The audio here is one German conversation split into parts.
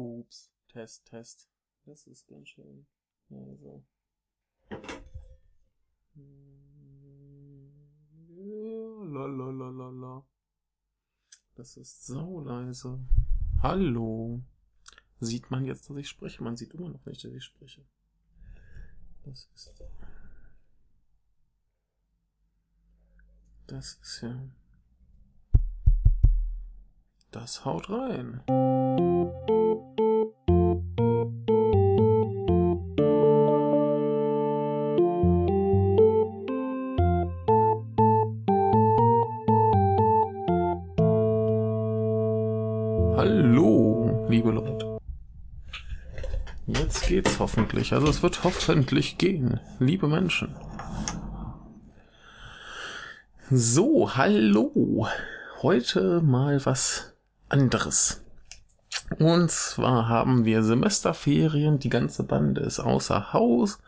Pups. Test, Test. Das ist ganz schön. Also. Lalalala. Das ist so leise. Hallo. Sieht man jetzt, dass ich spreche? Man sieht immer noch nicht, dass ich spreche. Das ist. Das ist ja. Das haut rein. Hoffentlich. Also es wird hoffentlich gehen, liebe Menschen. So, hallo. Heute mal was anderes. Und zwar haben wir Semesterferien, die ganze Bande ist außer Haus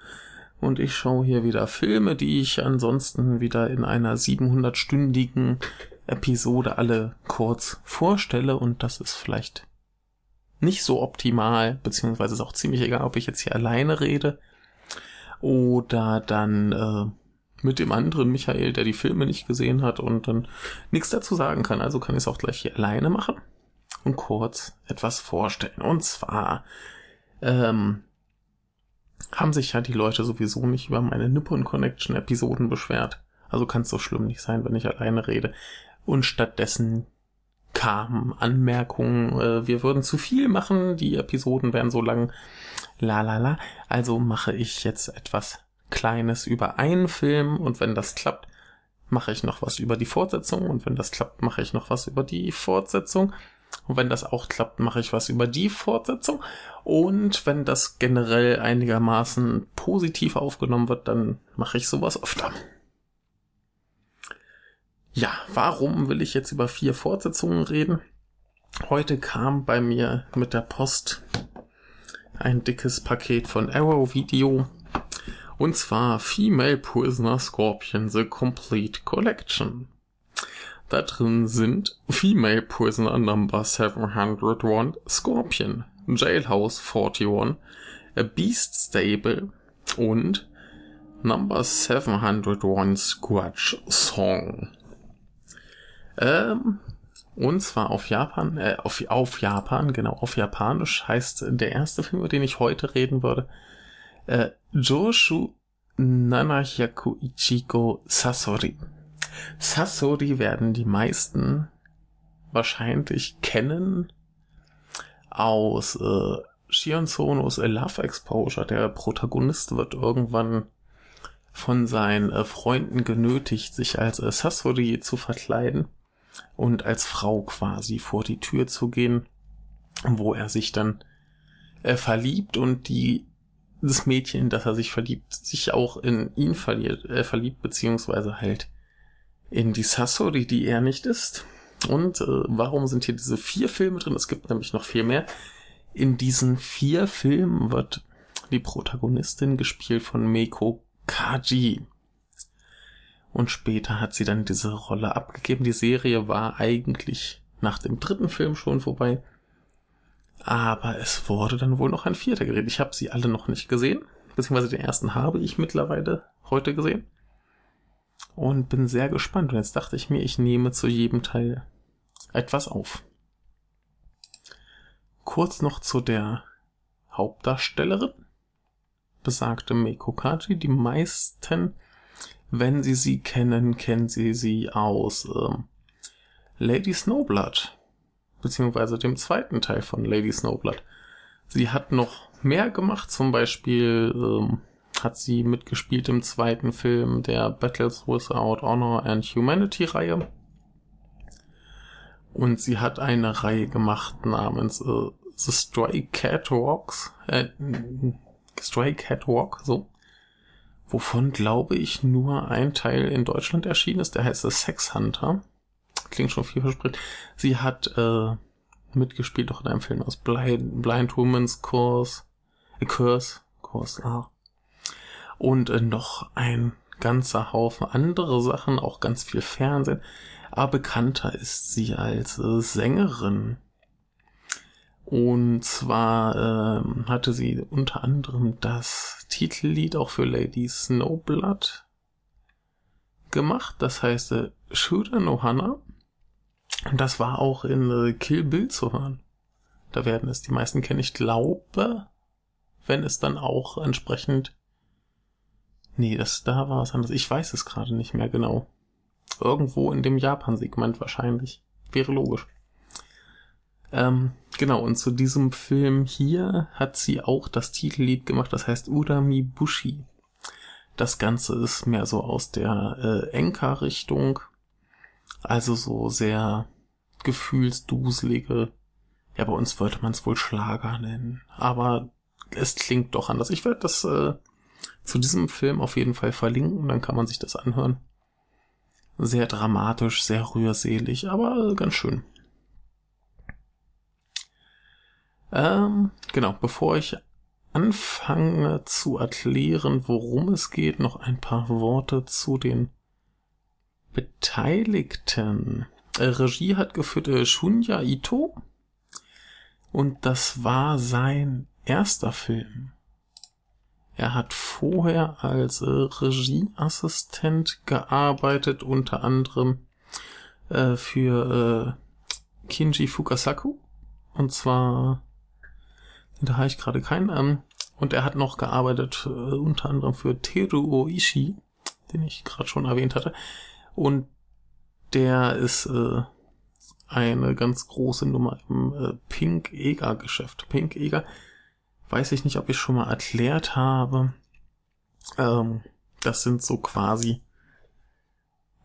und ich schaue hier wieder Filme, die ich ansonsten wieder in einer 700-stündigen Episode alle kurz vorstelle und das ist vielleicht nicht so optimal, beziehungsweise ist auch ziemlich egal, ob ich jetzt hier alleine rede oder dann äh, mit dem anderen Michael, der die Filme nicht gesehen hat und dann nichts dazu sagen kann. Also kann ich es auch gleich hier alleine machen und kurz etwas vorstellen. Und zwar ähm, haben sich ja die Leute sowieso nicht über meine Nippon Connection Episoden beschwert. Also kann es so schlimm nicht sein, wenn ich alleine rede. Und stattdessen kamen Anmerkungen, äh, wir würden zu viel machen, die Episoden wären so lang, la la la. Also mache ich jetzt etwas Kleines über einen Film und wenn das klappt, mache ich noch was über die Fortsetzung und wenn das klappt, mache ich noch was über die Fortsetzung und wenn das auch klappt, mache ich was über die Fortsetzung und wenn das generell einigermaßen positiv aufgenommen wird, dann mache ich sowas öfter. Ja, warum will ich jetzt über vier Fortsetzungen reden? Heute kam bei mir mit der Post ein dickes Paket von Arrow Video. Und zwar Female Prisoner Scorpion The Complete Collection. Da drin sind Female Prisoner Number 701 Scorpion, Jailhouse 41, A Beast Stable und Number 701 Scratch Song. Ähm, und zwar auf Japan, äh, auf, auf Japan, genau, auf Japanisch heißt der erste Film, über den ich heute reden würde, äh, Joshu Nanahyaku Ichigo Sasori. Sasori werden die meisten wahrscheinlich kennen aus äh, Shion Sonos A Love Exposure. Der Protagonist wird irgendwann von seinen äh, Freunden genötigt, sich als äh, Sasori zu verkleiden und als Frau quasi vor die Tür zu gehen, wo er sich dann äh, verliebt und die das Mädchen, das er sich verliebt, sich auch in ihn verliert, äh, verliebt, beziehungsweise halt in die Sasori, die er nicht ist. Und äh, warum sind hier diese vier Filme drin? Es gibt nämlich noch viel mehr. In diesen vier Filmen wird die Protagonistin gespielt von Meiko Kaji. Und später hat sie dann diese Rolle abgegeben. Die Serie war eigentlich nach dem dritten Film schon vorbei. Aber es wurde dann wohl noch ein vierter geredet. Ich habe sie alle noch nicht gesehen. Beziehungsweise den ersten habe ich mittlerweile heute gesehen. Und bin sehr gespannt. Und jetzt dachte ich mir, ich nehme zu jedem Teil etwas auf. Kurz noch zu der Hauptdarstellerin. Besagte Meiko Kaji. Die meisten wenn Sie sie kennen, kennen Sie sie aus ähm, Lady Snowblood, beziehungsweise dem zweiten Teil von Lady Snowblood. Sie hat noch mehr gemacht, zum Beispiel ähm, hat sie mitgespielt im zweiten Film der Battles Without Honor and Humanity Reihe. Und sie hat eine Reihe gemacht namens äh, The Stray Cat Walks, äh, Stray Cat Walk, so wovon glaube ich nur ein Teil in Deutschland erschienen ist, der heißt Sex Hunter. Klingt schon vielversprechend. Sie hat äh, mitgespielt auch in einem Film aus Blind, Blind Woman's Course, äh, Curse, Curse, ah. Und äh, noch ein ganzer Haufen andere Sachen, auch ganz viel Fernsehen. Aber bekannter ist sie als äh, Sängerin. Und zwar ähm, hatte sie unter anderem das Titellied auch für Lady Snowblood gemacht. Das heißt äh, Shooter no Hana. Und das war auch in äh, Kill Bill zu hören. Da werden es die meisten kennen. Ich glaube, wenn es dann auch entsprechend. Nee, das da war es anders. Ich weiß es gerade nicht mehr genau. Irgendwo in dem Japan-Segment wahrscheinlich. Wäre logisch. Ähm, genau, und zu diesem Film hier hat sie auch das Titellied gemacht, das heißt Urami Bushi. Das Ganze ist mehr so aus der äh, Enka-Richtung. Also so sehr gefühlsduselige. Ja, bei uns wollte man es wohl Schlager nennen. Aber es klingt doch anders. Ich werde das äh, zu diesem Film auf jeden Fall verlinken, dann kann man sich das anhören. Sehr dramatisch, sehr rührselig, aber ganz schön. Ähm, genau, bevor ich anfange zu erklären, worum es geht, noch ein paar Worte zu den Beteiligten. Äh, Regie hat geführt äh, Shunya Ito und das war sein erster Film. Er hat vorher als äh, Regieassistent gearbeitet, unter anderem für Kinji Fukasaku. Und zwar, da habe ich gerade keinen. Ähm, und er hat noch gearbeitet, äh, unter anderem für Teru Oishi, den ich gerade schon erwähnt hatte. Und der ist äh, eine ganz große Nummer im äh, Pink Eger Geschäft. Pink Eger weiß ich nicht, ob ich schon mal erklärt habe. Ähm, das sind so quasi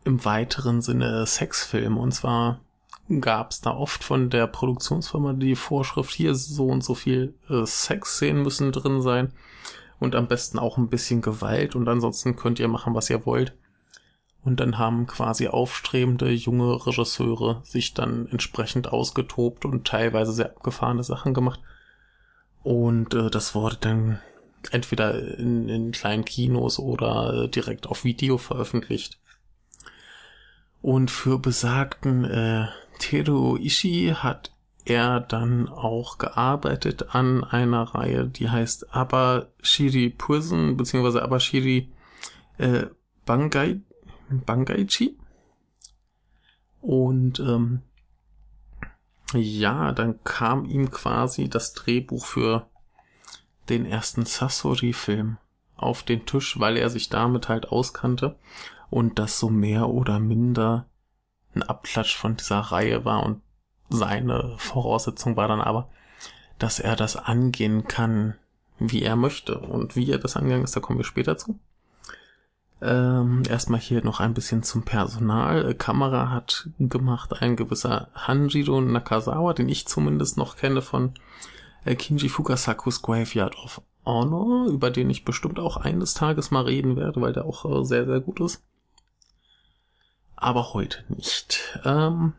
im weiteren Sinne Sexfilme. Und zwar gab es da oft von der Produktionsfirma die Vorschrift, hier so und so viel äh, Sexszenen müssen drin sein. Und am besten auch ein bisschen Gewalt. Und ansonsten könnt ihr machen, was ihr wollt. Und dann haben quasi aufstrebende junge Regisseure sich dann entsprechend ausgetobt und teilweise sehr abgefahrene Sachen gemacht. Und äh, das wurde dann entweder in, in kleinen Kinos oder äh, direkt auf Video veröffentlicht. Und für besagten äh, Teru Ishii hat er dann auch gearbeitet an einer Reihe, die heißt Abashiri Prison, beziehungsweise Abashiri äh, Bangai, Bangaichi. Und ähm, ja, dann kam ihm quasi das Drehbuch für den ersten Sasori-Film auf den Tisch, weil er sich damit halt auskannte und das so mehr oder minder ein Abklatsch von dieser Reihe war und seine Voraussetzung war dann aber, dass er das angehen kann, wie er möchte. Und wie er das angegangen ist, da kommen wir später zu. Ähm, erstmal hier noch ein bisschen zum Personal. Kamera hat gemacht ein gewisser Hanjiro Nakazawa, den ich zumindest noch kenne von äh, Kinji Fukasakus Graveyard of Honor, über den ich bestimmt auch eines Tages mal reden werde, weil der auch äh, sehr, sehr gut ist. Aber heute nicht. Ähm,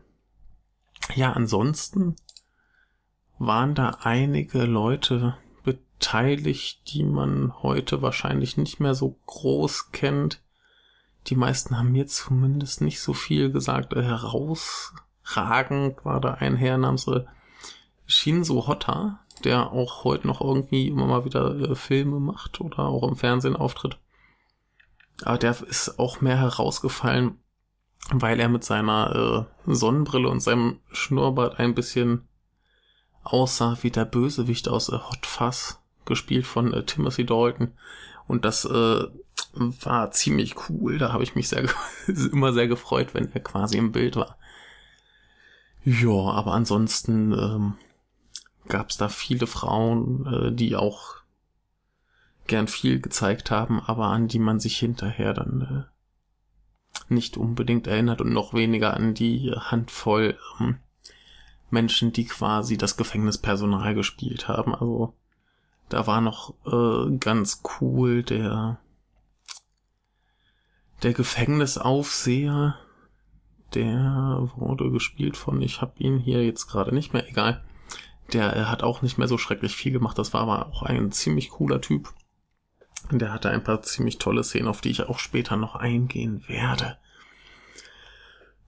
ja, ansonsten waren da einige Leute beteiligt, die man heute wahrscheinlich nicht mehr so groß kennt. Die meisten haben mir zumindest nicht so viel gesagt. Äh, herausragend war da ein Herr namens äh, Shinzo Hotta, der auch heute noch irgendwie immer mal wieder äh, Filme macht oder auch im Fernsehen auftritt. Aber der ist auch mehr herausgefallen, weil er mit seiner äh, Sonnenbrille und seinem Schnurrbart ein bisschen aussah wie der Bösewicht aus äh, Hot Fuzz gespielt von äh, Timothy Dalton. Und das äh, war ziemlich cool. Da habe ich mich sehr immer sehr gefreut, wenn er quasi im Bild war. Ja, aber ansonsten ähm, gab es da viele Frauen, äh, die auch gern viel gezeigt haben, aber an die man sich hinterher dann äh, nicht unbedingt erinnert und noch weniger an die Handvoll ähm, Menschen, die quasi das Gefängnispersonal gespielt haben. Also da war noch äh, ganz cool der der Gefängnisaufseher, der wurde gespielt von, ich habe ihn hier jetzt gerade nicht mehr, egal. Der hat auch nicht mehr so schrecklich viel gemacht, das war aber auch ein ziemlich cooler Typ. Der hatte ein paar ziemlich tolle Szenen, auf die ich auch später noch eingehen werde.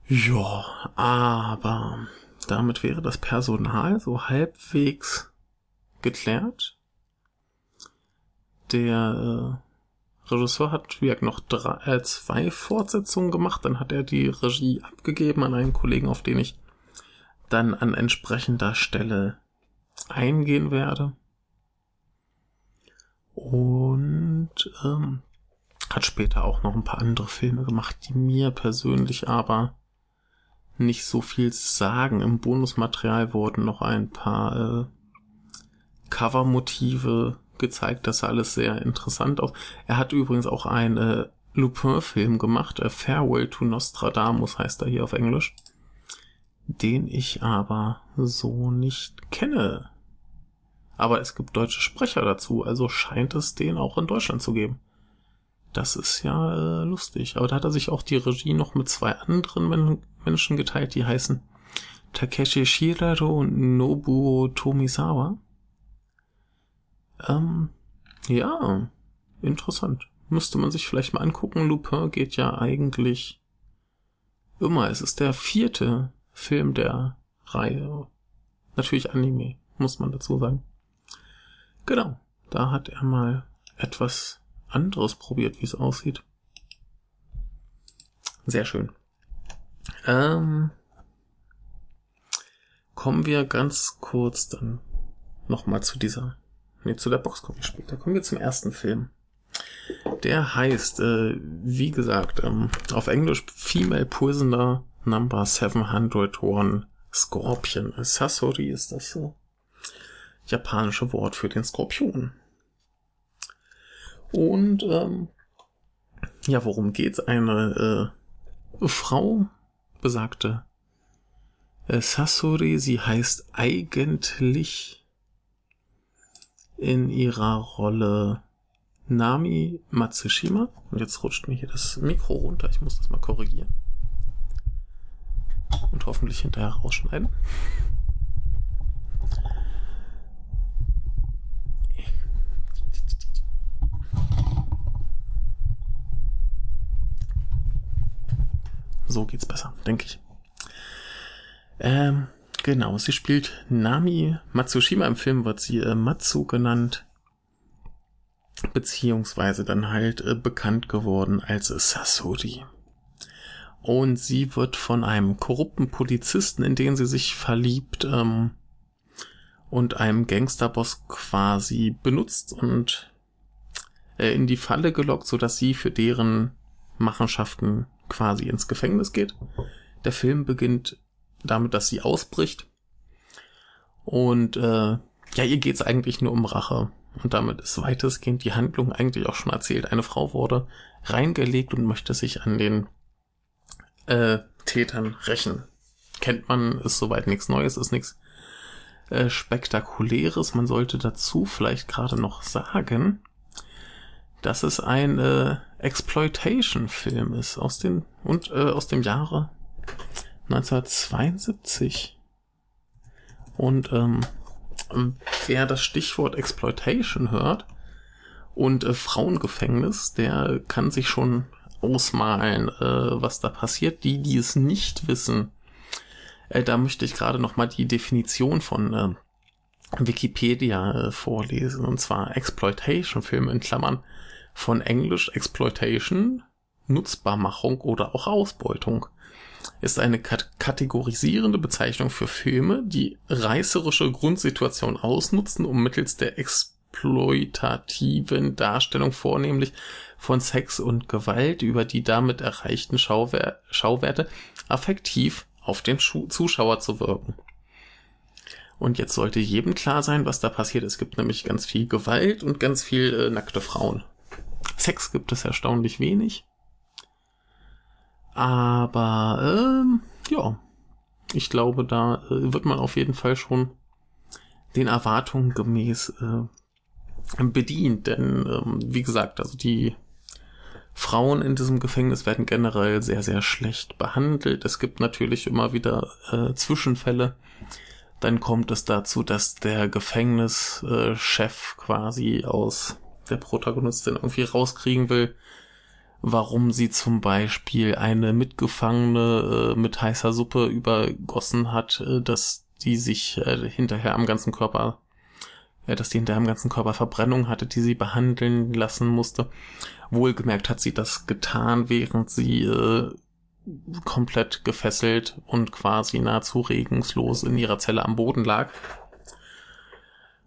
Ja, aber damit wäre das Personal so halbwegs geklärt. Der äh, Regisseur hat wie noch drei, äh, zwei Fortsetzungen gemacht, dann hat er die Regie abgegeben an einen Kollegen, auf den ich dann an entsprechender Stelle eingehen werde. Und ähm, hat später auch noch ein paar andere Filme gemacht, die mir persönlich aber nicht so viel sagen. Im Bonusmaterial wurden noch ein paar äh, Covermotive gezeigt. Das sah alles sehr interessant aus. Er hat übrigens auch einen äh, Lupin-Film gemacht. Äh, Farewell to Nostradamus heißt er hier auf Englisch. Den ich aber so nicht kenne. Aber es gibt deutsche Sprecher dazu, also scheint es den auch in Deutschland zu geben. Das ist ja äh, lustig. Aber da hat er sich auch die Regie noch mit zwei anderen Men Menschen geteilt, die heißen Takeshi Shiraro und Nobuo Tomisawa. Ähm, ja, interessant. Müsste man sich vielleicht mal angucken. Lupin geht ja eigentlich immer. Es ist der vierte Film der Reihe. Natürlich Anime, muss man dazu sagen. Genau, da hat er mal etwas anderes probiert, wie es aussieht. Sehr schön. Ähm, kommen wir ganz kurz dann nochmal zu dieser, nee, zu der Boxcopy später. Kommen wir zum ersten Film. Der heißt, äh, wie gesagt, ähm, auf Englisch Female Prisoner Number 701 Scorpion. Sasori ist das so japanische Wort für den Skorpion. Und ähm, ja, worum geht's? Eine äh, Frau, besagte äh, Sasori, sie heißt eigentlich in ihrer Rolle Nami Matsushima. Und jetzt rutscht mir hier das Mikro runter. Ich muss das mal korrigieren. Und hoffentlich hinterher rausschneiden. So geht's besser, denke ich. Ähm, genau, sie spielt Nami Matsushima. Im Film wird sie äh, Matsu genannt. Beziehungsweise dann halt äh, bekannt geworden als Sasori. Und sie wird von einem korrupten Polizisten, in den sie sich verliebt, ähm, und einem Gangsterboss quasi benutzt und äh, in die Falle gelockt, so dass sie für deren Machenschaften quasi ins Gefängnis geht. Der Film beginnt damit, dass sie ausbricht. Und äh, ja, ihr geht's eigentlich nur um Rache. Und damit ist weitestgehend die Handlung eigentlich auch schon erzählt. Eine Frau wurde reingelegt und möchte sich an den äh, Tätern rächen. Kennt man, ist soweit nichts Neues, ist nichts äh, Spektakuläres. Man sollte dazu vielleicht gerade noch sagen, dass es ein äh, Exploitation-Film ist aus den und äh, aus dem Jahre 1972. Und ähm, wer das Stichwort Exploitation hört und äh, Frauengefängnis, der kann sich schon ausmalen, äh, was da passiert. Die, die es nicht wissen, äh, da möchte ich gerade noch mal die Definition von äh, Wikipedia äh, vorlesen. Und zwar Exploitation-Filme in Klammern von Englisch Exploitation, Nutzbarmachung oder auch Ausbeutung ist eine kategorisierende Bezeichnung für Filme, die reißerische Grundsituation ausnutzen, um mittels der exploitativen Darstellung vornehmlich von Sex und Gewalt über die damit erreichten Schauwer Schauwerte affektiv auf den Schu Zuschauer zu wirken. Und jetzt sollte jedem klar sein, was da passiert. Es gibt nämlich ganz viel Gewalt und ganz viel äh, nackte Frauen. Sex gibt es erstaunlich wenig. Aber ähm, ja, ich glaube, da äh, wird man auf jeden Fall schon den Erwartungen gemäß äh, bedient. Denn ähm, wie gesagt, also die Frauen in diesem Gefängnis werden generell sehr, sehr schlecht behandelt. Es gibt natürlich immer wieder äh, Zwischenfälle. Dann kommt es dazu, dass der Gefängnischef quasi aus der Protagonistin irgendwie rauskriegen will, warum sie zum Beispiel eine Mitgefangene äh, mit heißer Suppe übergossen hat, äh, dass die sich äh, hinterher am ganzen Körper, äh, dass die hinterher am ganzen Körper Verbrennung hatte, die sie behandeln lassen musste. Wohlgemerkt hat sie das getan, während sie äh, komplett gefesselt und quasi nahezu regungslos in ihrer Zelle am Boden lag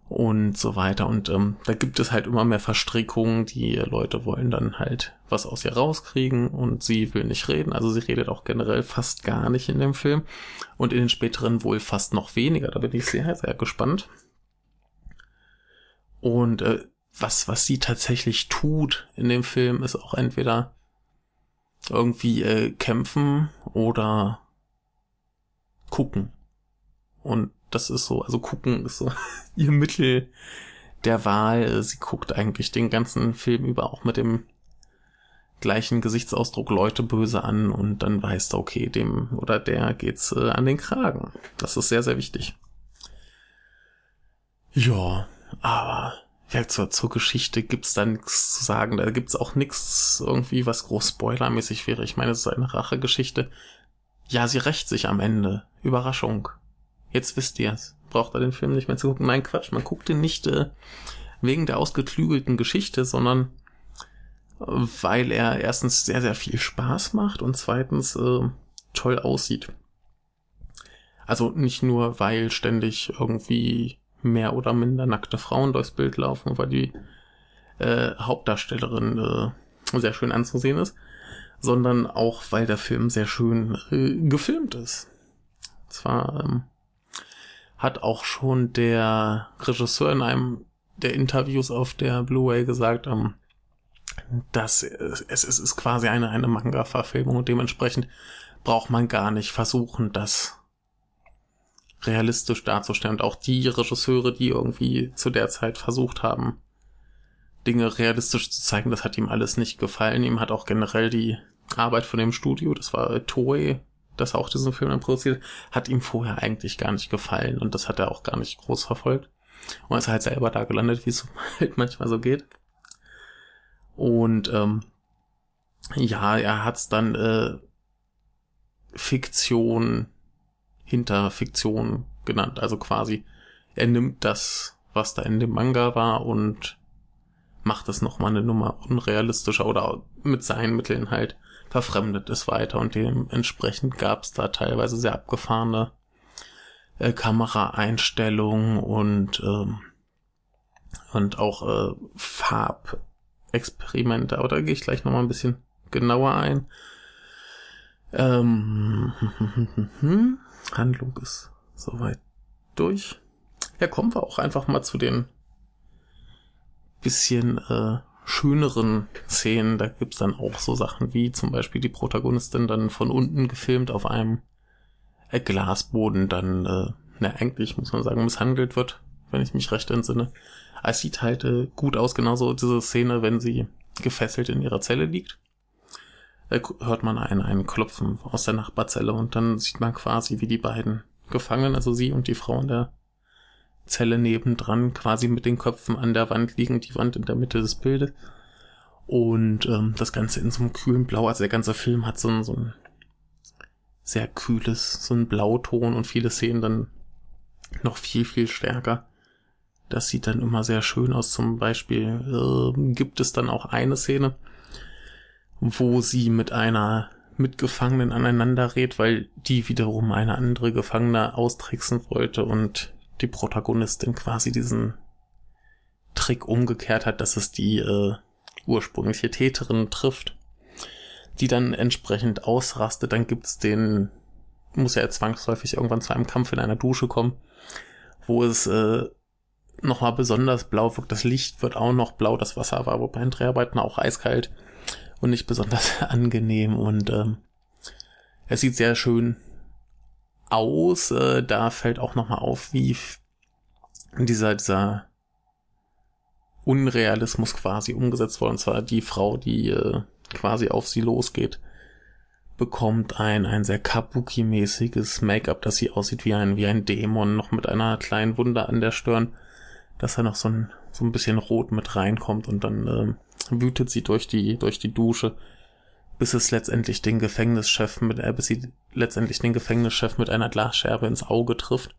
und so weiter. Und ähm, da gibt es halt immer mehr Verstrickungen. Die Leute wollen dann halt was aus ihr rauskriegen und sie will nicht reden. Also sie redet auch generell fast gar nicht in dem Film und in den späteren wohl fast noch weniger. Da bin ich sehr, sehr gespannt. Und äh, was, was sie tatsächlich tut in dem Film, ist auch entweder irgendwie äh, kämpfen oder gucken. Und das ist so, also gucken ist so ihr Mittel der Wahl. Sie guckt eigentlich den ganzen Film über auch mit dem gleichen Gesichtsausdruck Leute böse an und dann weißt du, okay, dem oder der geht's äh, an den Kragen. Das ist sehr, sehr wichtig. Ja, aber ja, zur, zur Geschichte gibt's da nichts zu sagen. Da gibt's auch nichts irgendwie, was groß spoilermäßig wäre. Ich meine, es ist eine Rachegeschichte. Ja, sie rächt sich am Ende. Überraschung. Jetzt wisst ihr's. Braucht er den Film nicht mehr zu gucken. Nein, Quatsch. Man guckt ihn nicht äh, wegen der ausgeklügelten Geschichte, sondern äh, weil er erstens sehr, sehr viel Spaß macht und zweitens äh, toll aussieht. Also nicht nur, weil ständig irgendwie mehr oder minder nackte Frauen durchs Bild laufen, weil die äh, Hauptdarstellerin äh, sehr schön anzusehen ist, sondern auch, weil der Film sehr schön äh, gefilmt ist. Zwar ähm, hat auch schon der Regisseur in einem der Interviews auf der Blu-ray gesagt, ähm, dass es, es, ist quasi eine, eine Manga-Verfilmung und dementsprechend braucht man gar nicht versuchen, das realistisch darzustellen. Und auch die Regisseure, die irgendwie zu der Zeit versucht haben, Dinge realistisch zu zeigen, das hat ihm alles nicht gefallen. Ihm hat auch generell die Arbeit von dem Studio, das war Toei, das auch diesen Film dann produziert, hat ihm vorher eigentlich gar nicht gefallen und das hat er auch gar nicht groß verfolgt. Und ist halt selber da gelandet, wie es halt manchmal so geht. Und ähm, ja, er hat's dann äh, Fiktion hinter Fiktion genannt. Also quasi, er nimmt das, was da in dem Manga war und macht es nochmal eine Nummer unrealistischer oder mit seinen Mitteln halt verfremdet es weiter und dementsprechend gab es da teilweise sehr abgefahrene äh, Kameraeinstellungen und ähm, und auch äh, Farbexperimente. Aber da gehe ich gleich nochmal ein bisschen genauer ein. Ähm, Handlung ist soweit durch. Ja, kommen wir auch einfach mal zu den bisschen äh, schöneren Szenen. Da gibt's dann auch so Sachen wie zum Beispiel die Protagonistin dann von unten gefilmt auf einem äh, Glasboden dann, äh, na eigentlich muss man sagen, misshandelt wird, wenn ich mich recht entsinne. Es sieht halt äh, gut aus, genauso diese Szene, wenn sie gefesselt in ihrer Zelle liegt äh, hört man einen, einen Klopfen aus der Nachbarzelle und dann sieht man quasi, wie die beiden Gefangenen, also sie und die Frau in der Zelle nebendran, quasi mit den Köpfen an der Wand liegen, die Wand in der Mitte des Bildes. Und ähm, das Ganze in so einem kühlen Blau, also der ganze Film hat so ein, so ein sehr kühles, so ein Blauton und viele Szenen dann noch viel, viel stärker. Das sieht dann immer sehr schön aus. Zum Beispiel äh, gibt es dann auch eine Szene, wo sie mit einer Mitgefangenen aneinander redet, weil die wiederum eine andere Gefangene austricksen wollte und die Protagonistin quasi diesen Trick umgekehrt hat, dass es die äh, ursprüngliche Täterin trifft, die dann entsprechend ausrastet. Dann gibt's den, muss ja zwangsläufig irgendwann zu einem Kampf in einer Dusche kommen, wo es äh, nochmal besonders blau wirkt. Das Licht wird auch noch blau, das Wasser war wobei in Dreharbeiten auch eiskalt und nicht besonders angenehm und ähm, es sieht sehr schön aus. Äh, da fällt auch nochmal auf, wie dieser, dieser Unrealismus quasi umgesetzt wurde. Und zwar die Frau, die äh, quasi auf sie losgeht, bekommt ein, ein sehr Kabuki-mäßiges Make-up, das sie aussieht wie ein, wie ein Dämon, noch mit einer kleinen Wunde an der Stirn, dass er noch so ein, so ein bisschen rot mit reinkommt und dann äh, wütet sie durch die, durch die Dusche, bis es letztendlich den Gefängnischef mit, äh, bis sie letztendlich den Gefängnischef mit einer Glasscherbe ins Auge trifft.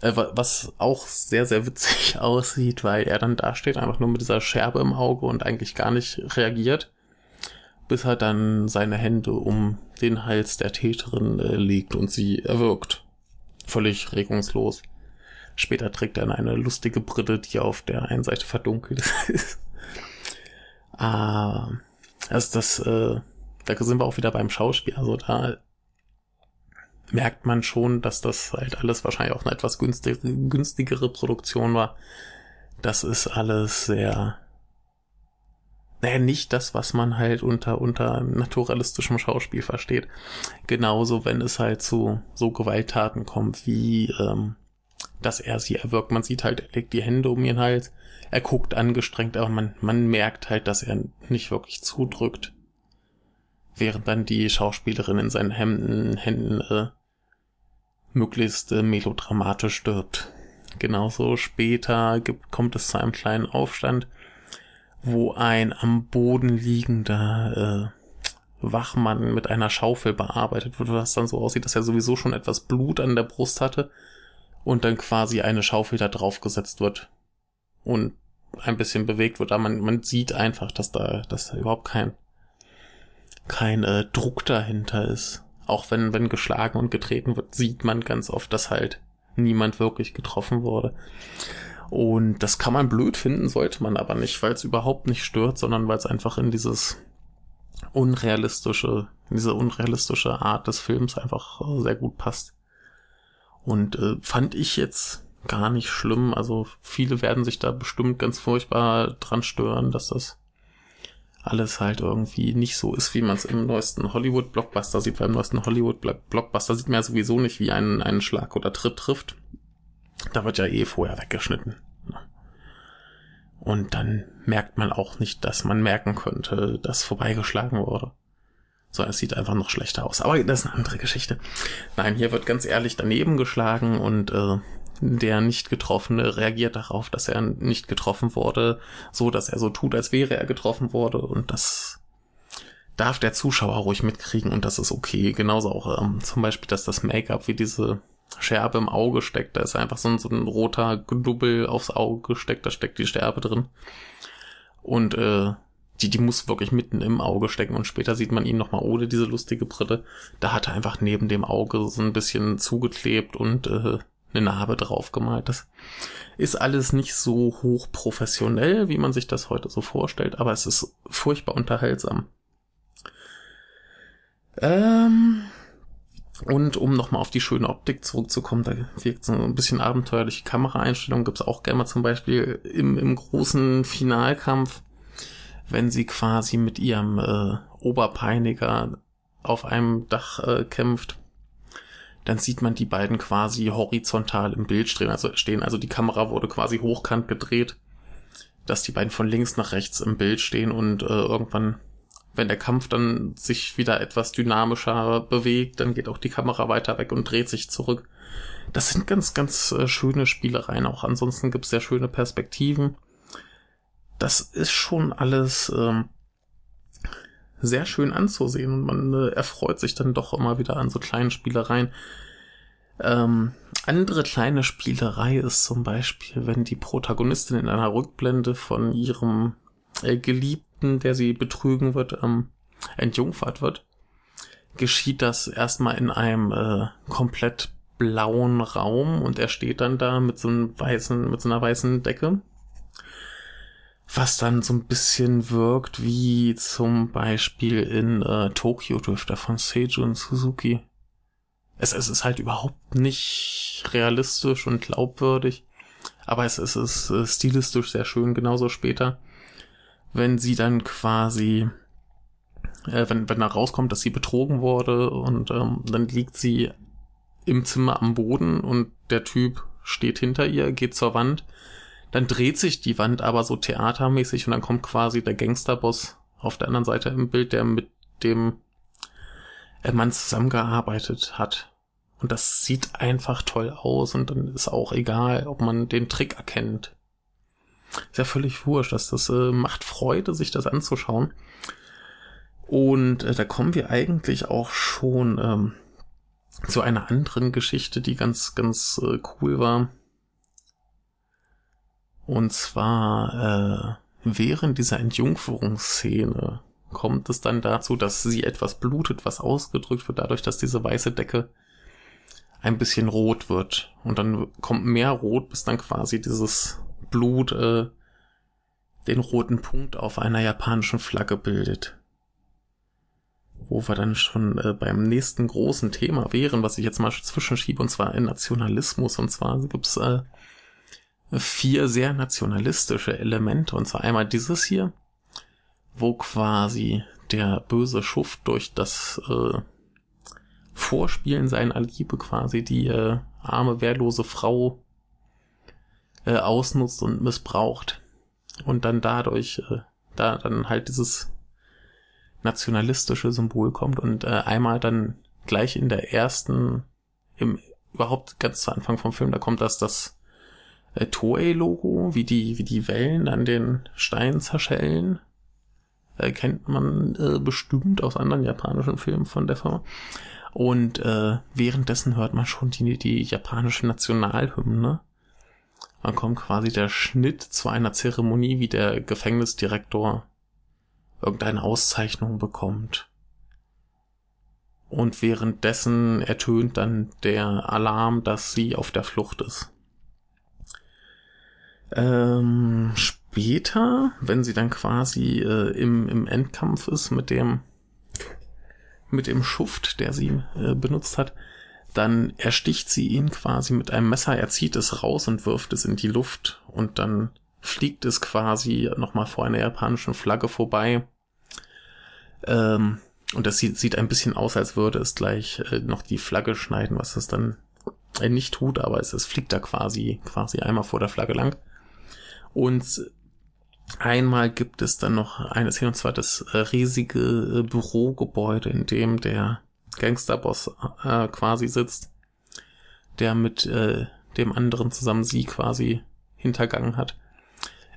Äh, was auch sehr, sehr witzig aussieht, weil er dann da steht, einfach nur mit dieser Scherbe im Auge und eigentlich gar nicht reagiert, bis er dann seine Hände um den Hals der Täterin äh, legt und sie erwürgt. Völlig regungslos. Später trägt er eine lustige Brille, die auf der einen Seite verdunkelt ist. ah, also das, äh, da sind wir auch wieder beim Schauspiel. Also da merkt man schon, dass das halt alles wahrscheinlich auch eine etwas günstigere, günstigere Produktion war. Das ist alles sehr, naja, nicht das, was man halt unter, unter naturalistischem Schauspiel versteht. Genauso, wenn es halt zu so Gewalttaten kommt, wie, ähm, dass er sie erwirkt. Man sieht halt, er legt die Hände um ihren Hals, er guckt angestrengt, aber man, man merkt halt, dass er nicht wirklich zudrückt. Während dann die Schauspielerin in seinen Hemden, Händen äh, möglichst äh, melodramatisch stirbt. Genauso später gibt, kommt es zu einem kleinen Aufstand, wo ein am Boden liegender äh, Wachmann mit einer Schaufel bearbeitet wird, was dann so aussieht, dass er sowieso schon etwas Blut an der Brust hatte und dann quasi eine Schaufel da draufgesetzt wird und ein bisschen bewegt wird. Aber man, man sieht einfach, dass da, dass da überhaupt kein, kein äh, Druck dahinter ist. Auch wenn, wenn geschlagen und getreten wird, sieht man ganz oft, dass halt niemand wirklich getroffen wurde. Und das kann man blöd finden, sollte man aber nicht, weil es überhaupt nicht stört, sondern weil es einfach in dieses unrealistische, in diese unrealistische Art des Films einfach sehr gut passt. Und äh, fand ich jetzt gar nicht schlimm. Also viele werden sich da bestimmt ganz furchtbar dran stören, dass das alles halt irgendwie nicht so ist, wie man es im neuesten Hollywood-Blockbuster sieht. Weil im neuesten Hollywood-Blockbuster sieht man ja sowieso nicht, wie einen, einen Schlag oder Tritt trifft. Da wird ja eh vorher weggeschnitten. Und dann merkt man auch nicht, dass man merken könnte, dass vorbeigeschlagen wurde. So, es sieht einfach noch schlechter aus. Aber das ist eine andere Geschichte. Nein, hier wird ganz ehrlich daneben geschlagen und äh, der nicht Getroffene reagiert darauf, dass er nicht getroffen wurde, so dass er so tut, als wäre er getroffen wurde und das darf der Zuschauer ruhig mitkriegen und das ist okay. Genauso auch ähm, zum Beispiel, dass das Make-up wie diese Scherbe im Auge steckt. Da ist einfach so ein, so ein roter Knubbel aufs Auge gesteckt, da steckt die Scherbe drin. Und äh, die, die muss wirklich mitten im Auge stecken und später sieht man ihn nochmal ohne diese lustige Brille. Da hat er einfach neben dem Auge so ein bisschen zugeklebt und äh, eine Narbe draufgemalt. Das ist alles nicht so hochprofessionell, wie man sich das heute so vorstellt, aber es ist furchtbar unterhaltsam. Ähm, und um nochmal auf die schöne Optik zurückzukommen, da wirkt so ein bisschen abenteuerliche Kameraeinstellungen, gibt's auch gerne mal zum Beispiel im, im großen Finalkampf, wenn sie quasi mit ihrem äh, Oberpeiniger auf einem Dach äh, kämpft dann sieht man die beiden quasi horizontal im Bild stehen. Also stehen, also die Kamera wurde quasi hochkant gedreht, dass die beiden von links nach rechts im Bild stehen und äh, irgendwann, wenn der Kampf dann sich wieder etwas dynamischer bewegt, dann geht auch die Kamera weiter weg und dreht sich zurück. Das sind ganz, ganz äh, schöne Spielereien. Auch ansonsten gibt's sehr schöne Perspektiven. Das ist schon alles ähm, sehr schön anzusehen und man äh, erfreut sich dann doch immer wieder an so kleinen Spielereien. Ähm, andere kleine Spielerei ist zum Beispiel, wenn die Protagonistin in einer Rückblende von ihrem äh, Geliebten, der sie betrügen wird, ähm, entjungfert wird, geschieht das erstmal in einem äh, komplett blauen Raum und er steht dann da mit so einem weißen, mit so einer weißen Decke was dann so ein bisschen wirkt wie zum Beispiel in äh, Tokyo Drifter von Seijun Suzuki. Es, es ist halt überhaupt nicht realistisch und glaubwürdig, aber es, es ist äh, stilistisch sehr schön, genauso später, wenn sie dann quasi, äh, wenn, wenn da rauskommt, dass sie betrogen wurde und ähm, dann liegt sie im Zimmer am Boden und der Typ steht hinter ihr, geht zur Wand dann dreht sich die Wand aber so theatermäßig und dann kommt quasi der Gangsterboss auf der anderen Seite im Bild, der mit dem Mann zusammengearbeitet hat. Und das sieht einfach toll aus und dann ist auch egal, ob man den Trick erkennt. Ist ja völlig wurscht, dass das äh, macht Freude, sich das anzuschauen. Und äh, da kommen wir eigentlich auch schon ähm, zu einer anderen Geschichte, die ganz, ganz äh, cool war. Und zwar äh, während dieser Entjungferungsszene kommt es dann dazu, dass sie etwas blutet, was ausgedrückt wird dadurch, dass diese weiße Decke ein bisschen rot wird. Und dann kommt mehr Rot, bis dann quasi dieses Blut äh, den roten Punkt auf einer japanischen Flagge bildet. Wo wir dann schon äh, beim nächsten großen Thema wären, was ich jetzt mal zwischenschiebe, und zwar in Nationalismus. Und zwar gibt's äh, vier sehr nationalistische Elemente. Und zwar einmal dieses hier, wo quasi der böse Schuft durch das äh, Vorspielen seiner Liebe quasi die äh, arme, wehrlose Frau äh, ausnutzt und missbraucht. Und dann dadurch, äh, da dann halt dieses nationalistische Symbol kommt und äh, einmal dann gleich in der ersten, im überhaupt ganz zu Anfang vom Film, da kommt das, das äh, Toei-Logo, wie die, wie die Wellen an den Steinen zerschellen. Äh, kennt man äh, bestimmt aus anderen japanischen Filmen von der Firma. Und äh, währenddessen hört man schon die, die japanische Nationalhymne. Man kommt quasi der Schnitt zu einer Zeremonie, wie der Gefängnisdirektor irgendeine Auszeichnung bekommt. Und währenddessen ertönt dann der Alarm, dass sie auf der Flucht ist. Ähm, später, wenn sie dann quasi äh, im, im Endkampf ist mit dem mit dem Schuft, der sie äh, benutzt hat, dann ersticht sie ihn quasi mit einem Messer, er zieht es raus und wirft es in die Luft und dann fliegt es quasi nochmal vor einer japanischen Flagge vorbei. Ähm, und das sieht, sieht ein bisschen aus, als würde es gleich äh, noch die Flagge schneiden, was es dann äh, nicht tut, aber es, es fliegt da quasi, quasi einmal vor der Flagge lang. Und Einmal gibt es dann noch eine Szene, und zwar das äh, riesige äh, Bürogebäude, in dem der Gangsterboss äh, quasi sitzt, der mit äh, dem anderen zusammen sie quasi hintergangen hat.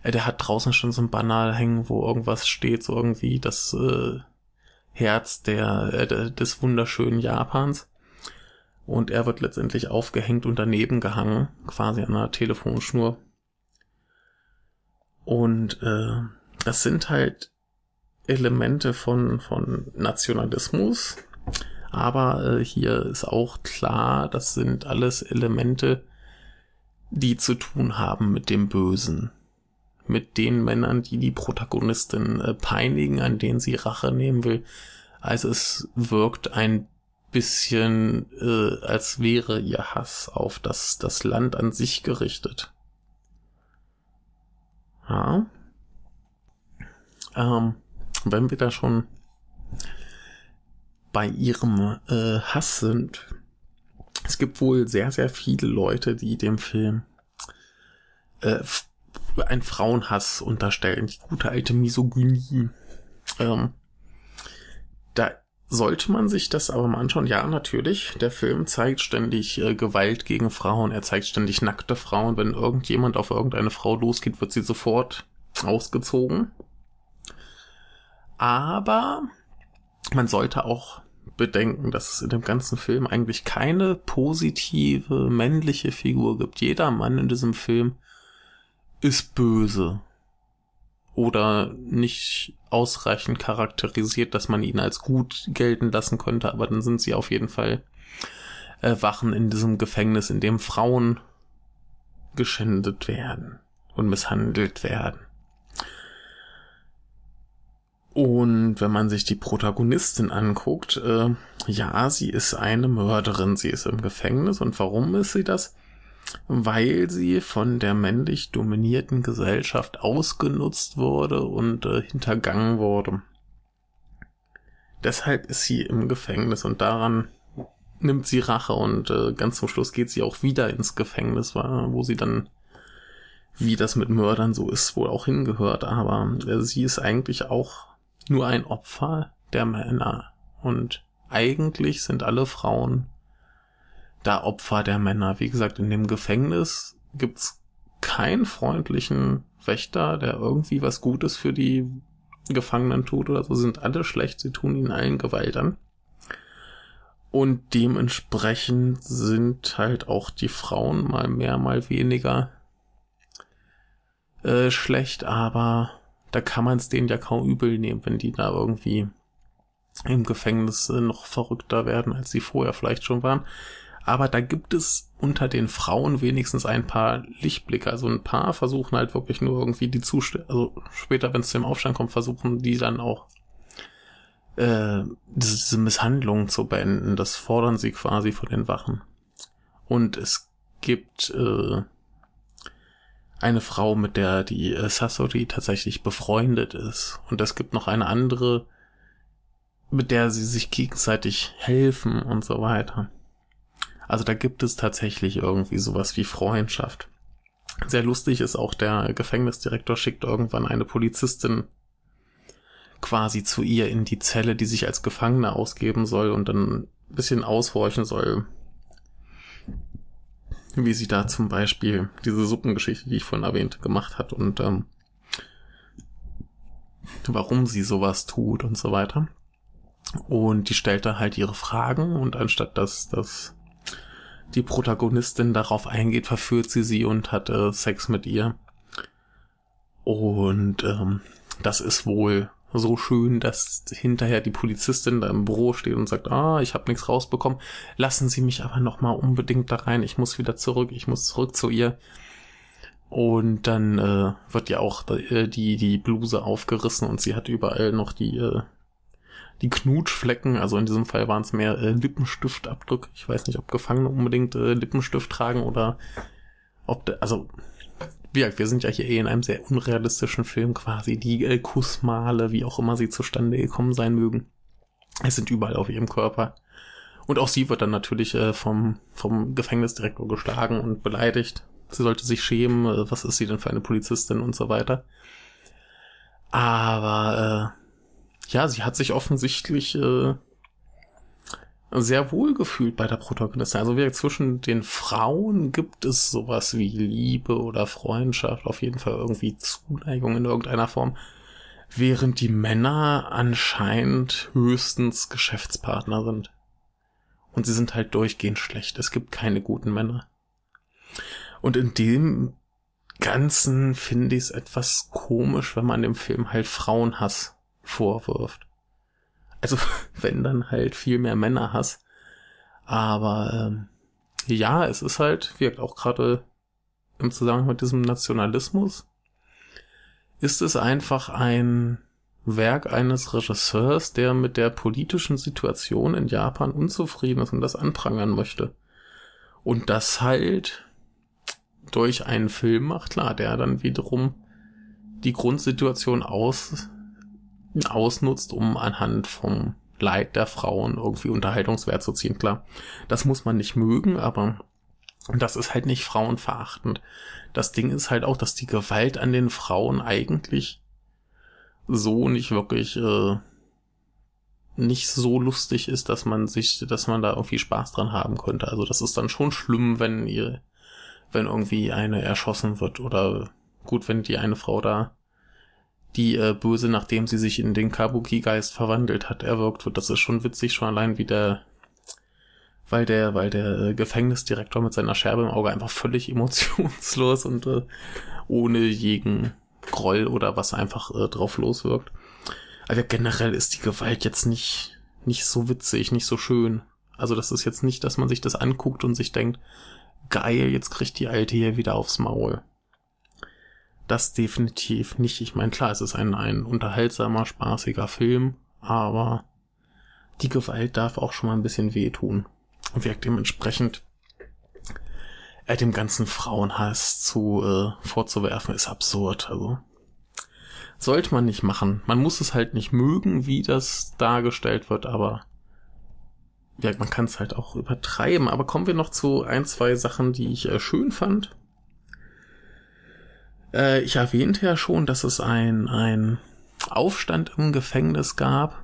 Äh, der hat draußen schon so ein Banal hängen, wo irgendwas steht, so irgendwie das äh, Herz der, äh, des wunderschönen Japans. Und er wird letztendlich aufgehängt und daneben gehangen, quasi an einer Telefonschnur. Und äh, das sind halt Elemente von, von Nationalismus. Aber äh, hier ist auch klar, das sind alles Elemente, die zu tun haben mit dem Bösen. Mit den Männern, die die Protagonistin äh, peinigen, an denen sie Rache nehmen will. Also es wirkt ein bisschen, äh, als wäre ihr Hass auf das, das Land an sich gerichtet. Ja. Ähm, wenn wir da schon bei ihrem äh, Hass sind, es gibt wohl sehr, sehr viele Leute, die dem Film äh, ein Frauenhass unterstellen, die gute alte Misogynie. Ähm, da sollte man sich das aber mal anschauen. Ja, natürlich. Der Film zeigt ständig äh, Gewalt gegen Frauen. Er zeigt ständig nackte Frauen. Wenn irgendjemand auf irgendeine Frau losgeht, wird sie sofort ausgezogen. Aber man sollte auch bedenken, dass es in dem ganzen Film eigentlich keine positive männliche Figur gibt. Jeder Mann in diesem Film ist böse oder nicht ausreichend charakterisiert, dass man ihn als gut gelten lassen könnte, aber dann sind sie auf jeden Fall äh, Wachen in diesem Gefängnis, in dem Frauen geschändet werden und misshandelt werden. Und wenn man sich die Protagonistin anguckt, äh, ja, sie ist eine Mörderin, sie ist im Gefängnis. Und warum ist sie das? Weil sie von der männlich dominierten Gesellschaft ausgenutzt wurde und äh, hintergangen wurde. Deshalb ist sie im Gefängnis und daran nimmt sie Rache und äh, ganz zum Schluss geht sie auch wieder ins Gefängnis, wo sie dann, wie das mit Mördern so ist, wohl auch hingehört. Aber äh, sie ist eigentlich auch nur ein Opfer der Männer und eigentlich sind alle Frauen da Opfer der Männer. Wie gesagt, in dem Gefängnis gibt's keinen freundlichen Wächter, der irgendwie was Gutes für die Gefangenen tut oder so, sind alle schlecht, sie tun ihnen allen Gewalt an. Und dementsprechend sind halt auch die Frauen mal mehr, mal weniger äh, schlecht, aber da kann man es denen ja kaum übel nehmen, wenn die da irgendwie im Gefängnis äh, noch verrückter werden, als sie vorher vielleicht schon waren. Aber da gibt es unter den Frauen wenigstens ein paar Lichtblicke. Also ein paar versuchen halt wirklich nur irgendwie die Zustände, also später, wenn es zum Aufstand kommt, versuchen die dann auch äh, diese, diese Misshandlungen zu beenden. Das fordern sie quasi von den Wachen. Und es gibt äh, eine Frau, mit der die äh, Sasori tatsächlich befreundet ist. Und es gibt noch eine andere, mit der sie sich gegenseitig helfen und so weiter. Also da gibt es tatsächlich irgendwie sowas wie Freundschaft. Sehr lustig ist auch der Gefängnisdirektor schickt irgendwann eine Polizistin quasi zu ihr in die Zelle, die sich als Gefangene ausgeben soll und dann ein bisschen aushorchen soll, wie sie da zum Beispiel diese Suppengeschichte, die ich vorhin erwähnt, gemacht hat und ähm, warum sie sowas tut und so weiter. Und die stellt da halt ihre Fragen und anstatt dass, dass die Protagonistin darauf eingeht, verführt sie sie und hat äh, Sex mit ihr. Und ähm, das ist wohl so schön, dass hinterher die Polizistin da im Büro steht und sagt, ah, ich habe nichts rausbekommen, lassen Sie mich aber noch mal unbedingt da rein, ich muss wieder zurück, ich muss zurück zu ihr. Und dann äh, wird ja auch äh, die die Bluse aufgerissen und sie hat überall noch die äh, die Knutschflecken, also in diesem Fall waren es mehr äh, Lippenstiftabdrücke. Ich weiß nicht, ob Gefangene unbedingt äh, Lippenstift tragen oder ob der, also wie gesagt, wir sind ja hier eh in einem sehr unrealistischen Film quasi. Die äh, Kussmale, wie auch immer sie zustande gekommen sein mögen, es sind überall auf ihrem Körper. Und auch sie wird dann natürlich äh, vom, vom Gefängnisdirektor geschlagen und beleidigt. Sie sollte sich schämen, äh, was ist sie denn für eine Polizistin und so weiter. Aber äh, ja, sie hat sich offensichtlich äh, sehr wohl gefühlt bei der Protagonistin. Also wie zwischen den Frauen gibt es sowas wie Liebe oder Freundschaft, auf jeden Fall irgendwie Zuneigung in irgendeiner Form, während die Männer anscheinend höchstens Geschäftspartner sind. Und sie sind halt durchgehend schlecht. Es gibt keine guten Männer. Und in dem Ganzen finde ich es etwas komisch, wenn man dem Film halt Frauenhass vorwirft. Also wenn dann halt viel mehr Männerhass. Aber ähm, ja, es ist halt, wirkt auch gerade im Zusammenhang mit diesem Nationalismus, ist es einfach ein Werk eines Regisseurs, der mit der politischen Situation in Japan unzufrieden ist und das anprangern möchte. Und das halt durch einen Film macht, klar, der dann wiederum die Grundsituation aus ausnutzt, um anhand vom Leid der Frauen irgendwie Unterhaltungswert zu ziehen. Klar, das muss man nicht mögen, aber das ist halt nicht frauenverachtend. Das Ding ist halt auch, dass die Gewalt an den Frauen eigentlich so nicht wirklich äh, nicht so lustig ist, dass man sich, dass man da irgendwie Spaß dran haben könnte. Also das ist dann schon schlimm, wenn ihr, wenn irgendwie eine erschossen wird oder gut, wenn die eine Frau da die äh, Böse, nachdem sie sich in den Kabuki-Geist verwandelt hat, erwirkt wird. Das ist schon witzig, schon allein wie der, weil der, weil der äh, Gefängnisdirektor mit seiner Scherbe im Auge einfach völlig emotionslos und äh, ohne jeden Groll oder was einfach äh, drauf loswirkt. Aber generell ist die Gewalt jetzt nicht, nicht so witzig, nicht so schön. Also das ist jetzt nicht, dass man sich das anguckt und sich denkt, geil, jetzt kriegt die Alte hier wieder aufs Maul. Das definitiv nicht. Ich meine, klar, es ist ein, ein unterhaltsamer, spaßiger Film, aber die Gewalt darf auch schon mal ein bisschen wehtun. Und wirkt dementsprechend äh, dem ganzen Frauenhass zu äh, vorzuwerfen, ist absurd. Also sollte man nicht machen. Man muss es halt nicht mögen, wie das dargestellt wird, aber ja, man kann es halt auch übertreiben. Aber kommen wir noch zu ein, zwei Sachen, die ich äh, schön fand. Äh, ich erwähnte ja schon, dass es ein, ein Aufstand im Gefängnis gab.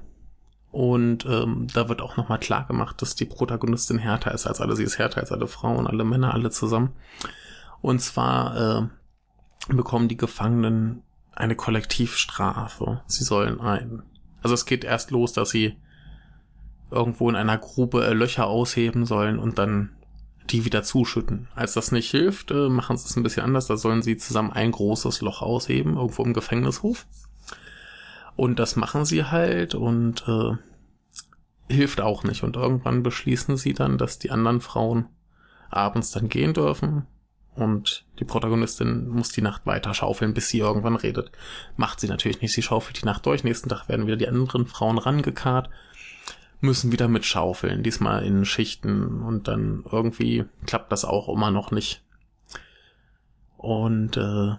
Und ähm, da wird auch nochmal klar gemacht, dass die Protagonistin härter ist als alle. Sie ist härter als alle Frauen, alle Männer, alle zusammen. Und zwar äh, bekommen die Gefangenen eine Kollektivstrafe. Sie sollen ein. Also es geht erst los, dass sie irgendwo in einer Grube äh, Löcher ausheben sollen und dann die wieder zuschütten. Als das nicht hilft, äh, machen sie es ein bisschen anders. Da sollen sie zusammen ein großes Loch ausheben, irgendwo im Gefängnishof. Und das machen sie halt und äh, hilft auch nicht. Und irgendwann beschließen sie dann, dass die anderen Frauen abends dann gehen dürfen. Und die Protagonistin muss die Nacht weiter schaufeln, bis sie irgendwann redet. Macht sie natürlich nicht. Sie schaufelt die Nacht durch. Nächsten Tag werden wieder die anderen Frauen rangekarrt müssen wieder mit schaufeln, diesmal in Schichten und dann irgendwie klappt das auch immer noch nicht. Und äh,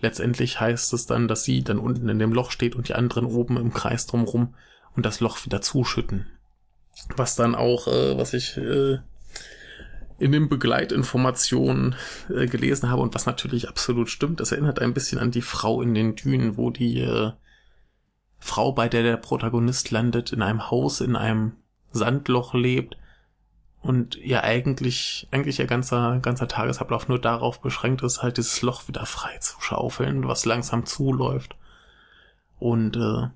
letztendlich heißt es dann, dass sie dann unten in dem Loch steht und die anderen oben im Kreis drumrum und das Loch wieder zuschütten. Was dann auch, äh, was ich äh, in den Begleitinformationen äh, gelesen habe und was natürlich absolut stimmt, das erinnert ein bisschen an die Frau in den Dünen, wo die äh, Frau, bei der der Protagonist landet, in einem Haus, in einem Sandloch lebt und ihr eigentlich, eigentlich ihr ganzer, ganzer Tagesablauf nur darauf beschränkt ist, halt dieses Loch wieder frei zu schaufeln, was langsam zuläuft. Und äh,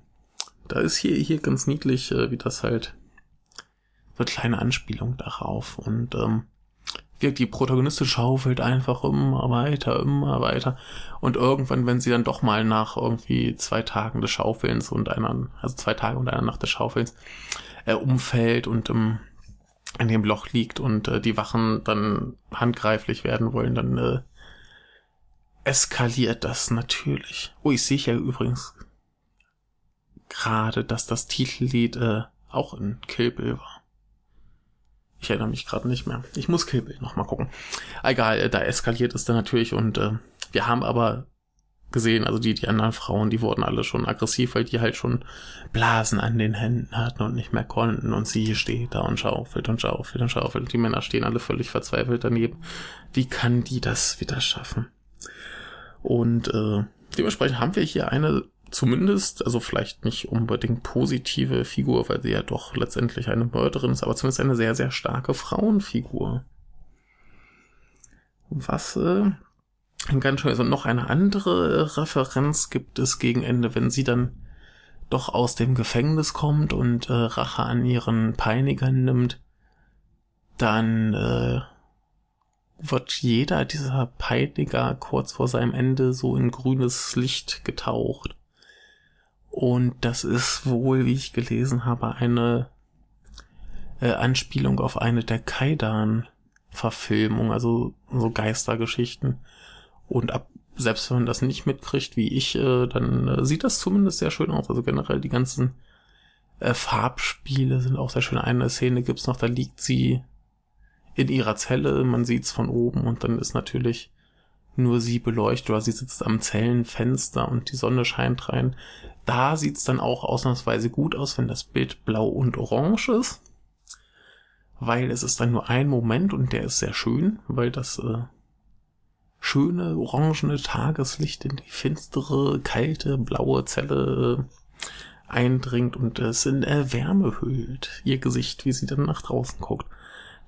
da ist hier, hier ganz niedlich, äh, wie das halt so kleine Anspielung darauf. Und ähm, wirkt die Protagonistin schaufelt einfach immer weiter, immer weiter. Und irgendwann, wenn sie dann doch mal nach irgendwie zwei Tagen des Schaufelns und einer, also zwei Tage und einer Nacht des Schaufelns, äh, umfällt und im, in dem Loch liegt und äh, die Wachen dann handgreiflich werden wollen, dann äh, eskaliert das natürlich. Oh, ich sehe ja übrigens gerade, dass das Titellied äh, auch in Kill Bill war. Ich erinnere mich gerade nicht mehr. Ich muss Kill Bill noch mal gucken. Egal, äh, da eskaliert es dann natürlich und äh, wir haben aber gesehen, also die, die anderen Frauen, die wurden alle schon aggressiv, weil die halt schon Blasen an den Händen hatten und nicht mehr konnten und sie steht da und schaufelt und schaufelt und schaufelt und die Männer stehen alle völlig verzweifelt daneben. Wie kann die das wieder schaffen? Und äh, dementsprechend haben wir hier eine zumindest, also vielleicht nicht unbedingt positive Figur, weil sie ja doch letztendlich eine Mörderin ist, aber zumindest eine sehr, sehr starke Frauenfigur. Was äh, ganz schön ist. Und noch eine andere Referenz gibt es gegen Ende, wenn sie dann doch aus dem Gefängnis kommt und äh, Rache an ihren Peinigern nimmt, dann äh, wird jeder dieser Peiniger kurz vor seinem Ende so in grünes Licht getaucht. Und das ist wohl, wie ich gelesen habe, eine äh, Anspielung auf eine der Kaidan-Verfilmungen, also so Geistergeschichten. Und ab, selbst wenn man das nicht mitkriegt, wie ich, äh, dann äh, sieht das zumindest sehr schön aus. Also generell die ganzen äh, Farbspiele sind auch sehr schön. Eine Szene gibt's noch, da liegt sie in ihrer Zelle, man sieht's von oben und dann ist natürlich nur sie beleuchtet oder sie sitzt am Zellenfenster und die Sonne scheint rein. Da sieht's dann auch ausnahmsweise gut aus, wenn das Bild blau und orange ist. Weil es ist dann nur ein Moment und der ist sehr schön, weil das äh, schöne orangene Tageslicht in die finstere, kalte, blaue Zelle äh, eindringt und es in äh, Wärme hüllt, ihr Gesicht, wie sie dann nach draußen guckt.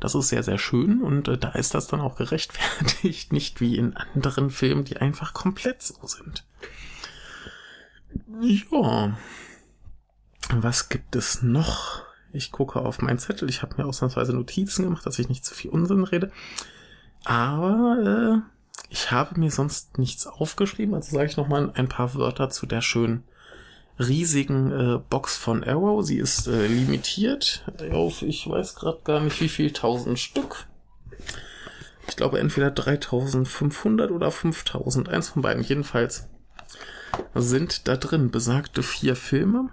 Das ist sehr, sehr schön und äh, da ist das dann auch gerechtfertigt, nicht wie in anderen Filmen, die einfach komplett so sind. Ja. Was gibt es noch? Ich gucke auf meinen Zettel. Ich habe mir ausnahmsweise Notizen gemacht, dass ich nicht zu viel Unsinn rede. Aber äh, ich habe mir sonst nichts aufgeschrieben. Also sage ich nochmal ein paar Wörter zu der schönen riesigen äh, Box von Arrow. Sie ist äh, limitiert auf, ich weiß gerade gar nicht wie viel, tausend Stück. Ich glaube entweder 3500 oder 5000, eins von beiden. Jedenfalls sind da drin besagte vier Filme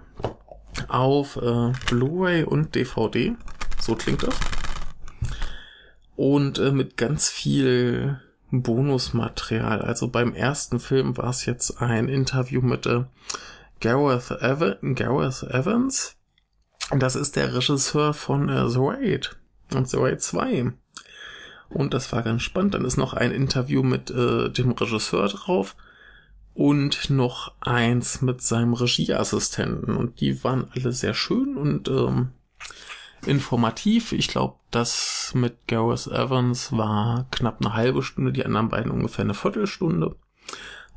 auf äh, Blu-ray und DVD. So klingt das. Und äh, mit ganz viel Bonusmaterial. Also beim ersten Film war es jetzt ein Interview mit äh, Gareth, Evan, Gareth Evans. Das ist der Regisseur von äh, The Raid und The Raid 2. Und das war ganz spannend. Dann ist noch ein Interview mit äh, dem Regisseur drauf und noch eins mit seinem Regieassistenten. Und die waren alle sehr schön und ähm, informativ. Ich glaube, das mit Gareth Evans war knapp eine halbe Stunde, die anderen beiden ungefähr eine Viertelstunde.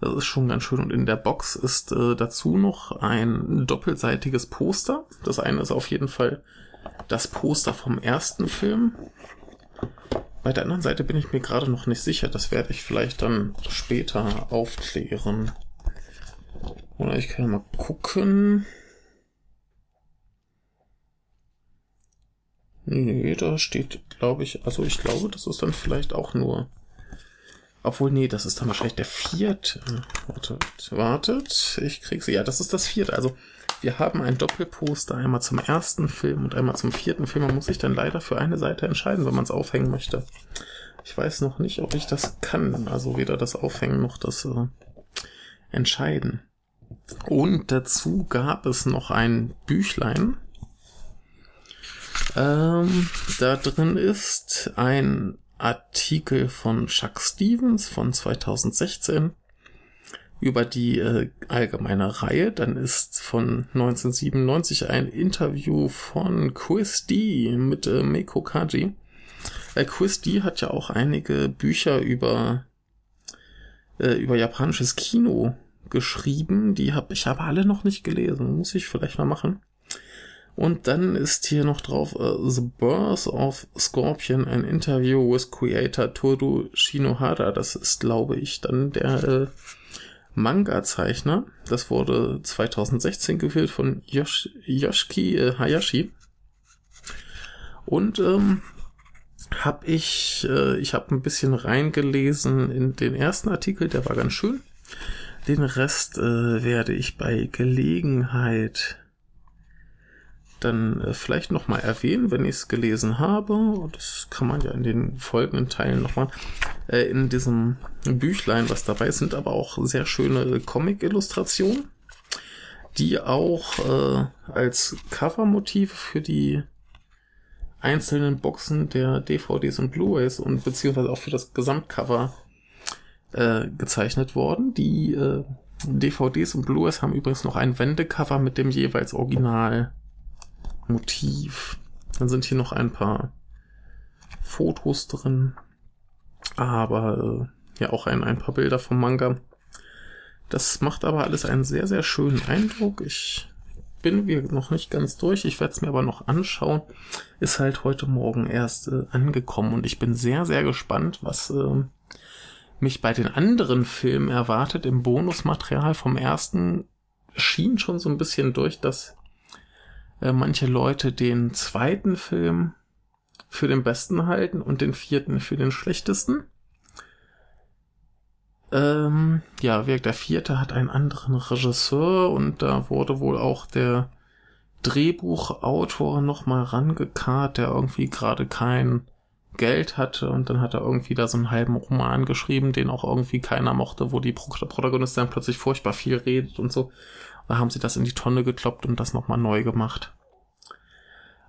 Das ist schon ganz schön. Und in der Box ist äh, dazu noch ein doppelseitiges Poster. Das eine ist auf jeden Fall das Poster vom ersten Film. Bei der anderen Seite bin ich mir gerade noch nicht sicher. Das werde ich vielleicht dann später aufklären. Oder ich kann mal gucken. Nee, da steht, glaube ich, also ich glaube, das ist dann vielleicht auch nur. Obwohl, nee, das ist dann wahrscheinlich der vierte. Wartet, wartet, ich krieg sie. Ja, das ist das vierte. Also, wir haben ein Doppelposter, einmal zum ersten Film und einmal zum vierten Film. Man muss sich dann leider für eine Seite entscheiden, wenn man es aufhängen möchte. Ich weiß noch nicht, ob ich das kann. Also weder das Aufhängen noch das äh, Entscheiden. Und dazu gab es noch ein Büchlein. Ähm, da drin ist ein Artikel von Chuck Stevens von 2016 über die äh, allgemeine Reihe. Dann ist von 1997 ein Interview von Chris D mit äh, Meiko Kaji. Äh, Chris D hat ja auch einige Bücher über äh, über japanisches Kino geschrieben. Die habe ich aber alle noch nicht gelesen. Muss ich vielleicht mal machen. Und dann ist hier noch drauf uh, The Birth of Scorpion, ein Interview with Creator Toru Shinohara. Das ist, glaube ich, dann der äh, Manga-Zeichner. Das wurde 2016 gewählt von Yosh Yoshiki äh, Hayashi. Und ähm, habe ich, äh, ich habe ein bisschen reingelesen in den ersten Artikel, der war ganz schön. Den Rest äh, werde ich bei Gelegenheit dann äh, vielleicht nochmal erwähnen, wenn ich es gelesen habe. Das kann man ja in den folgenden Teilen nochmal. Äh, in diesem Büchlein, was dabei sind aber auch sehr schöne Comic-Illustrationen, die auch äh, als Covermotiv für die einzelnen Boxen der DVDs und Blu-rays und beziehungsweise auch für das Gesamtcover äh, gezeichnet worden. Die äh, DVDs und Blu-rays haben übrigens noch ein Wendecover mit dem jeweils Original Motiv. Dann sind hier noch ein paar Fotos drin, aber äh, ja auch ein, ein paar Bilder vom Manga. Das macht aber alles einen sehr, sehr schönen Eindruck. Ich bin wir noch nicht ganz durch. Ich werde es mir aber noch anschauen. Ist halt heute Morgen erst äh, angekommen und ich bin sehr, sehr gespannt, was äh, mich bei den anderen Filmen erwartet. Im Bonusmaterial vom ersten schien schon so ein bisschen durch, dass äh, manche Leute den zweiten Film für den besten halten und den vierten für den schlechtesten. Ähm, ja, der vierte hat einen anderen Regisseur und da wurde wohl auch der Drehbuchautor nochmal rangekarrt, der irgendwie gerade kein Geld hatte und dann hat er irgendwie da so einen halben Roman geschrieben, den auch irgendwie keiner mochte, wo die Protagonistin dann plötzlich furchtbar viel redet und so. Da haben sie das in die Tonne gekloppt und das nochmal neu gemacht.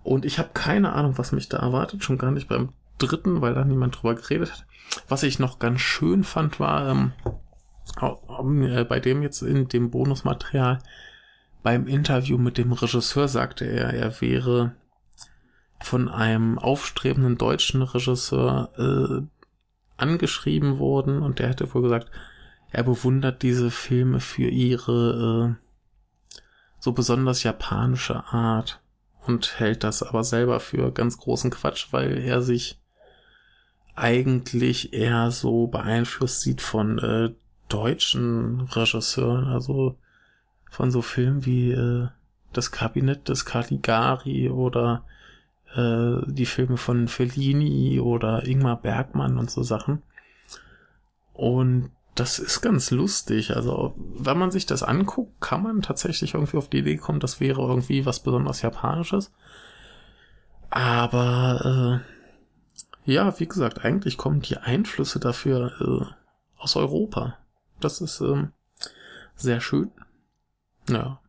Und ich habe keine Ahnung, was mich da erwartet, schon gar nicht beim dritten, weil da niemand drüber geredet hat. Was ich noch ganz schön fand, war ähm, äh, bei dem jetzt in dem Bonusmaterial beim Interview mit dem Regisseur sagte er, er wäre von einem aufstrebenden deutschen Regisseur äh, angeschrieben worden und der hätte wohl gesagt, er bewundert diese Filme für ihre äh, so besonders japanische Art und hält das aber selber für ganz großen Quatsch, weil er sich eigentlich eher so beeinflusst sieht von äh, deutschen Regisseuren, also von so Filmen wie äh, Das Kabinett des Caligari oder äh, die Filme von Fellini oder Ingmar Bergmann und so Sachen. Und das ist ganz lustig. Also, wenn man sich das anguckt, kann man tatsächlich irgendwie auf die Idee kommen, das wäre irgendwie was besonders Japanisches. Aber äh, ja, wie gesagt, eigentlich kommen die Einflüsse dafür äh, aus Europa. Das ist ähm, sehr schön. Ja.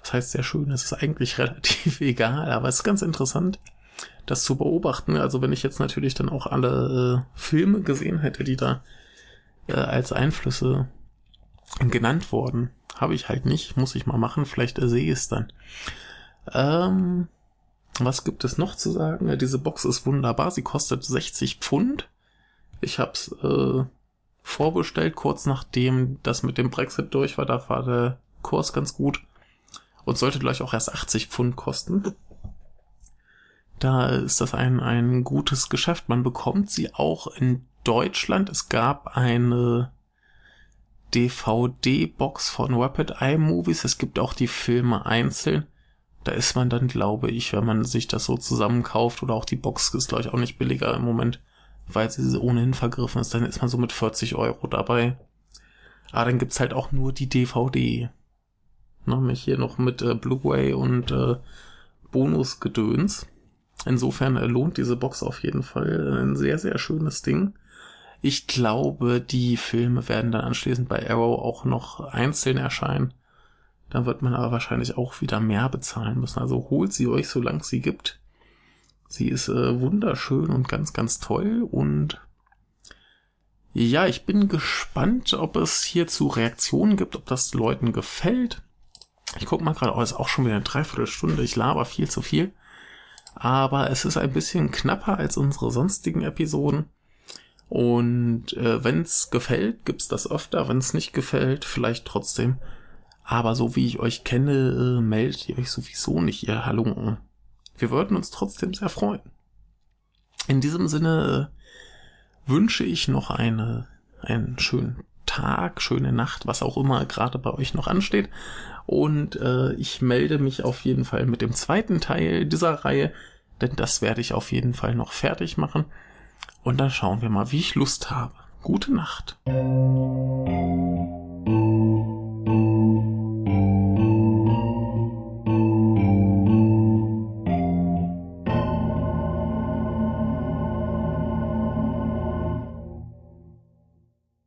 Das heißt sehr schön, es ist eigentlich relativ egal, aber es ist ganz interessant, das zu beobachten. Also wenn ich jetzt natürlich dann auch alle äh, Filme gesehen hätte, die da äh, als Einflüsse genannt wurden, habe ich halt nicht, muss ich mal machen, vielleicht äh, sehe ich es dann. Ähm, was gibt es noch zu sagen? Ja, diese Box ist wunderbar. Sie kostet 60 Pfund. Ich hab's äh, vorbestellt, kurz nachdem das mit dem Brexit durch war. Da war der Kurs ganz gut und sollte gleich auch erst 80 Pfund kosten. Da ist das ein, ein gutes Geschäft. Man bekommt sie auch in Deutschland. Es gab eine DVD-Box von Rapid Eye Movies. Es gibt auch die Filme einzeln. Da ist man dann, glaube ich, wenn man sich das so zusammenkauft oder auch die Box ist, glaube ich, auch nicht billiger im Moment, weil sie ohnehin vergriffen ist, dann ist man so mit 40 Euro dabei. Aber dann gibt's halt auch nur die DVD. Nämlich hier noch mit äh, Blu-ray und äh, Bonusgedöns. Insofern äh, lohnt diese Box auf jeden Fall. Ein sehr, sehr schönes Ding. Ich glaube, die Filme werden dann anschließend bei Arrow auch noch einzeln erscheinen. Dann wird man aber wahrscheinlich auch wieder mehr bezahlen müssen. Also holt sie euch, solange sie gibt. Sie ist äh, wunderschön und ganz, ganz toll. Und ja, ich bin gespannt, ob es hierzu Reaktionen gibt, ob das Leuten gefällt. Ich guck mal gerade, oh, ist auch schon wieder eine Dreiviertelstunde. Ich laber viel zu viel. Aber es ist ein bisschen knapper als unsere sonstigen Episoden. Und äh, wenn es gefällt, gibt's das öfter. Wenn es nicht gefällt, vielleicht trotzdem. Aber so wie ich euch kenne, äh, meldet ihr euch sowieso nicht, ihr Halunken. Wir würden uns trotzdem sehr freuen. In diesem Sinne äh, wünsche ich noch eine, einen schönen Tag, schöne Nacht, was auch immer gerade bei euch noch ansteht. Und äh, ich melde mich auf jeden Fall mit dem zweiten Teil dieser Reihe, denn das werde ich auf jeden Fall noch fertig machen. Und dann schauen wir mal, wie ich Lust habe. Gute Nacht.